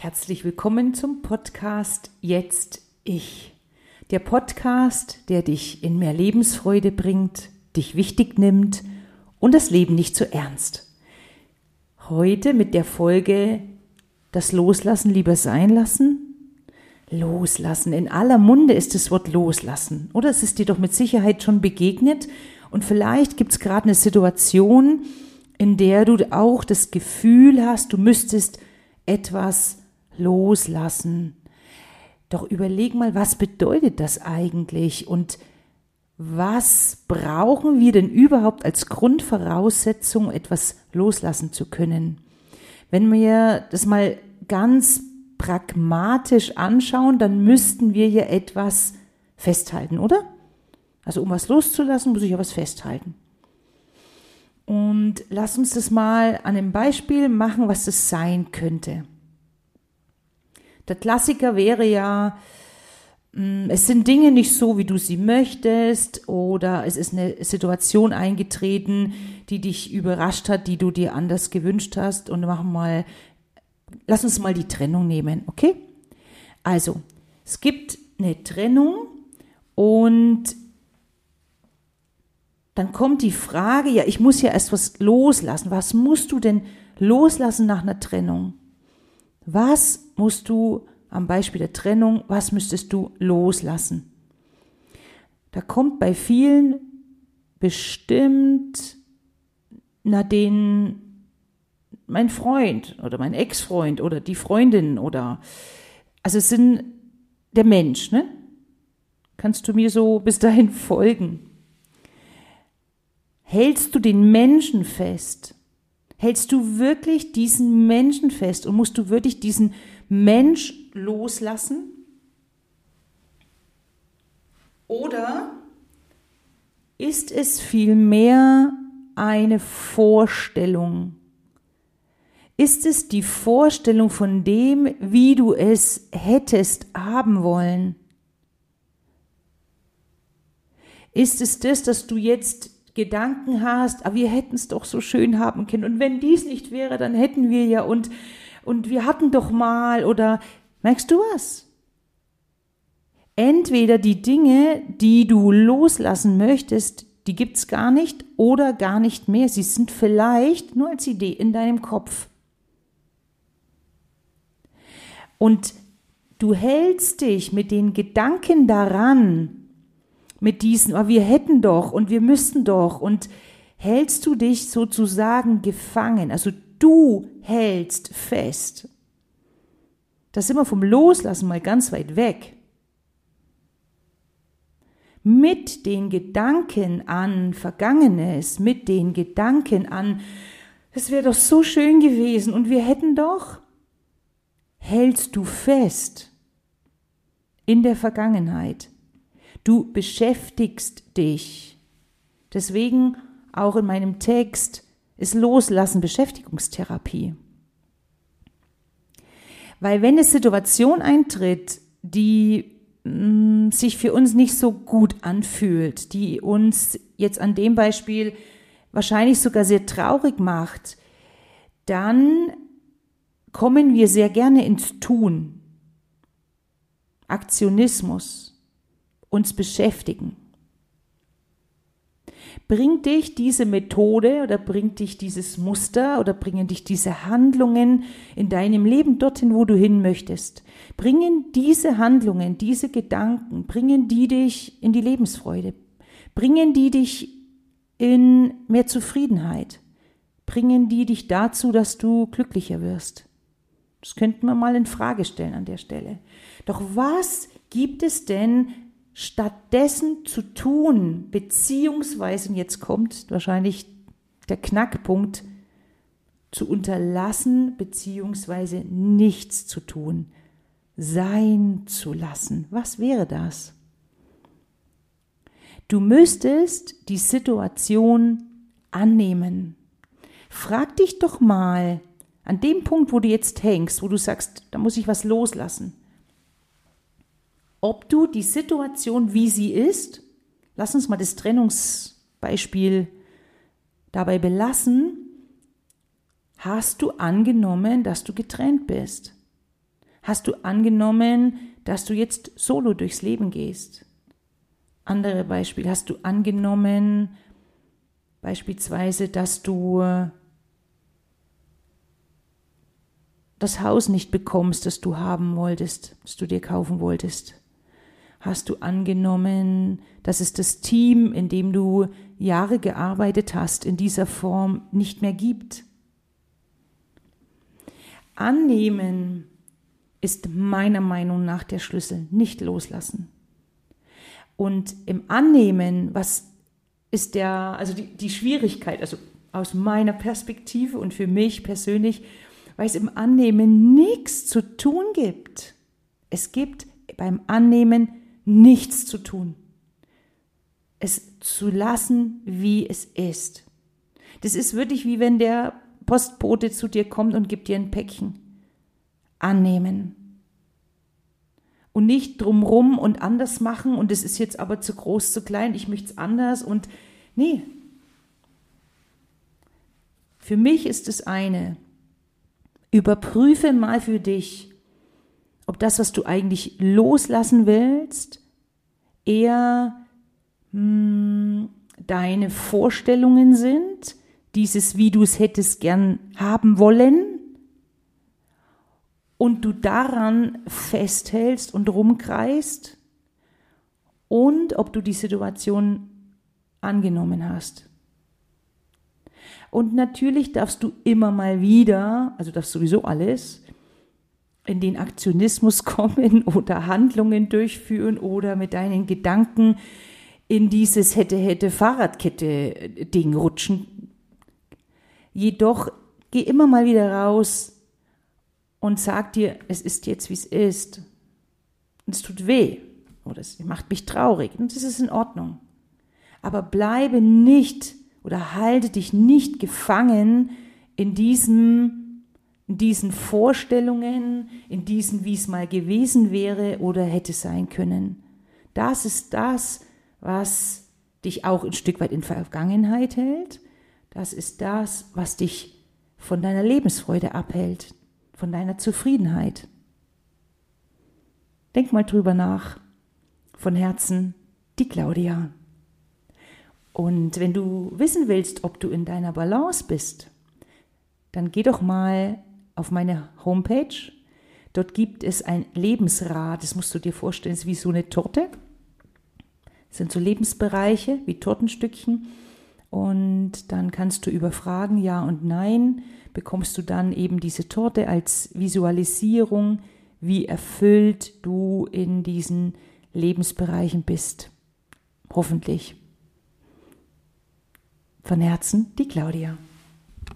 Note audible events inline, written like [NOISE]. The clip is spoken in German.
Herzlich willkommen zum Podcast Jetzt Ich. Der Podcast, der dich in mehr Lebensfreude bringt, dich wichtig nimmt und das Leben nicht zu ernst. Heute mit der Folge Das Loslassen lieber sein lassen. Loslassen. In aller Munde ist das Wort loslassen. Oder es ist dir doch mit Sicherheit schon begegnet. Und vielleicht gibt es gerade eine Situation, in der du auch das Gefühl hast, du müsstest etwas loslassen. Doch überleg mal, was bedeutet das eigentlich und was brauchen wir denn überhaupt als Grundvoraussetzung, etwas loslassen zu können? Wenn wir das mal ganz pragmatisch anschauen, dann müssten wir ja etwas festhalten, oder? Also um was loszulassen, muss ich ja was festhalten. Und lass uns das mal an einem Beispiel machen, was das sein könnte. Der Klassiker wäre ja, mm, es sind Dinge nicht so, wie du sie möchtest, oder es ist eine Situation eingetreten, die dich überrascht hat, die du dir anders gewünscht hast. Und machen mal, lass uns mal die Trennung nehmen, okay? Also, es gibt eine Trennung und dann kommt die Frage, ja, ich muss ja erst was loslassen. Was musst du denn loslassen nach einer Trennung? Was musst du am Beispiel der Trennung, was müsstest du loslassen? Da kommt bei vielen bestimmt, na den, mein Freund oder mein Ex-Freund oder die Freundin oder, also es sind der Mensch, ne? Kannst du mir so bis dahin folgen? Hältst du den Menschen fest? Hältst du wirklich diesen Menschen fest und musst du wirklich diesen Mensch loslassen? Oder ist es vielmehr eine Vorstellung? Ist es die Vorstellung von dem, wie du es hättest haben wollen? Ist es das, dass du jetzt Gedanken hast, ah, wir hätten es doch so schön haben können. Und wenn dies nicht wäre, dann hätten wir ja und, und wir hatten doch mal oder merkst du was? Entweder die Dinge, die du loslassen möchtest, die gibt es gar nicht oder gar nicht mehr. Sie sind vielleicht nur als Idee in deinem Kopf. Und du hältst dich mit den Gedanken daran, mit diesen, oh, wir hätten doch und wir müssten doch und hältst du dich sozusagen gefangen, also du hältst fest. Da sind wir vom Loslassen mal ganz weit weg. Mit den Gedanken an Vergangenes, mit den Gedanken an, es wäre doch so schön gewesen und wir hätten doch, hältst du fest in der Vergangenheit. Du beschäftigst dich. Deswegen auch in meinem Text ist Loslassen Beschäftigungstherapie. Weil wenn eine Situation eintritt, die mh, mm, sich für uns nicht so gut anfühlt, die uns jetzt an dem Beispiel wahrscheinlich sogar sehr traurig macht, dann kommen wir sehr gerne ins Tun. Aktionismus uns beschäftigen. Bringt dich diese Methode oder bringt dich dieses Muster oder bringen dich diese Handlungen in deinem Leben dorthin, wo du hin möchtest? Bringen diese Handlungen, diese Gedanken, bringen die dich in die Lebensfreude? Bringen die dich in mehr Zufriedenheit? Bringen die dich dazu, dass du glücklicher wirst? Das könnten wir mal in Frage stellen an der Stelle. Doch was gibt es denn stattdessen zu tun, beziehungsweise, und jetzt kommt wahrscheinlich der Knackpunkt, zu unterlassen, beziehungsweise nichts zu tun, sein zu lassen. Was wäre das? Du müsstest die Situation annehmen. Frag dich doch mal an dem Punkt, wo du jetzt hängst, wo du sagst, da muss ich was loslassen ob du die Situation, wie sie ist, lass uns mal das Trennungsbeispiel dabei belassen, hast du angenommen, dass du getrennt bist. Hast du angenommen, dass du jetzt solo durchs Leben gehst? Andere Beispiel, hast du angenommen, beispielsweise, dass du das Haus nicht bekommst, das du haben wolltest, das du dir kaufen wolltest? Hast du angenommen, dass es das Team, in dem du Jahre gearbeitet hast, in dieser Form nicht mehr gibt? Annehmen ist meiner Meinung nach der Schlüssel, nicht loslassen. Und im Annehmen, was ist der, also die, die Schwierigkeit, also aus meiner Perspektive und für mich persönlich, weil es im Annehmen nichts zu tun gibt. Es gibt beim Annehmen nichts zu tun. Es zu lassen, wie es ist. Das ist wirklich wie wenn der Postbote zu dir kommt und gibt dir ein Päckchen. Annehmen. Und nicht drumrum und anders machen und es ist jetzt aber zu groß, zu klein, ich möchte es anders und nee. Für mich ist es eine, überprüfe mal für dich, ob das, was du eigentlich loslassen willst, eher mh, hm, deine Vorstellungen sind, dieses, wie du es hättest gern haben wollen, und du daran festhältst und rumkreist, und ob du die Situation angenommen hast. Und natürlich darfst du immer mal wieder, also darfst sowieso alles, in den Aktionismus [LAUGHS] kommen oder Handlungen durchführen oder mit deinen Gedanken in dieses hätte, hätte Fahrradkette-Ding rutschen. Jedoch geh immer mal wieder raus und sag dir, es ist jetzt, wie es ist. Und es tut weh oder es macht mich traurig und das ist in Ordnung. Aber bleibe nicht oder halte dich nicht gefangen in diesem in diesen Vorstellungen, in diesen, wie es mal gewesen wäre oder hätte sein können. Das ist das, was dich auch ein Stück weit in Vergangenheit hält. Das ist das, was dich von deiner Lebensfreude abhält, von deiner Zufriedenheit. Denk mal drüber nach. Von Herzen, die Claudia. Und wenn du wissen willst, ob du in deiner Balance bist, dann geh doch mal auf meine Homepage. Dort gibt es ein Lebensrad, das musst du dir vorstellen, ist wie so eine Torte. Das sind so Lebensbereiche wie Tortenstückchen. Und dann kannst du über Fragen Ja und Nein bekommst du dann eben diese Torte als Visualisierung, wie erfüllt du in diesen Lebensbereichen bist. Hoffentlich. Von Herzen, die Claudia.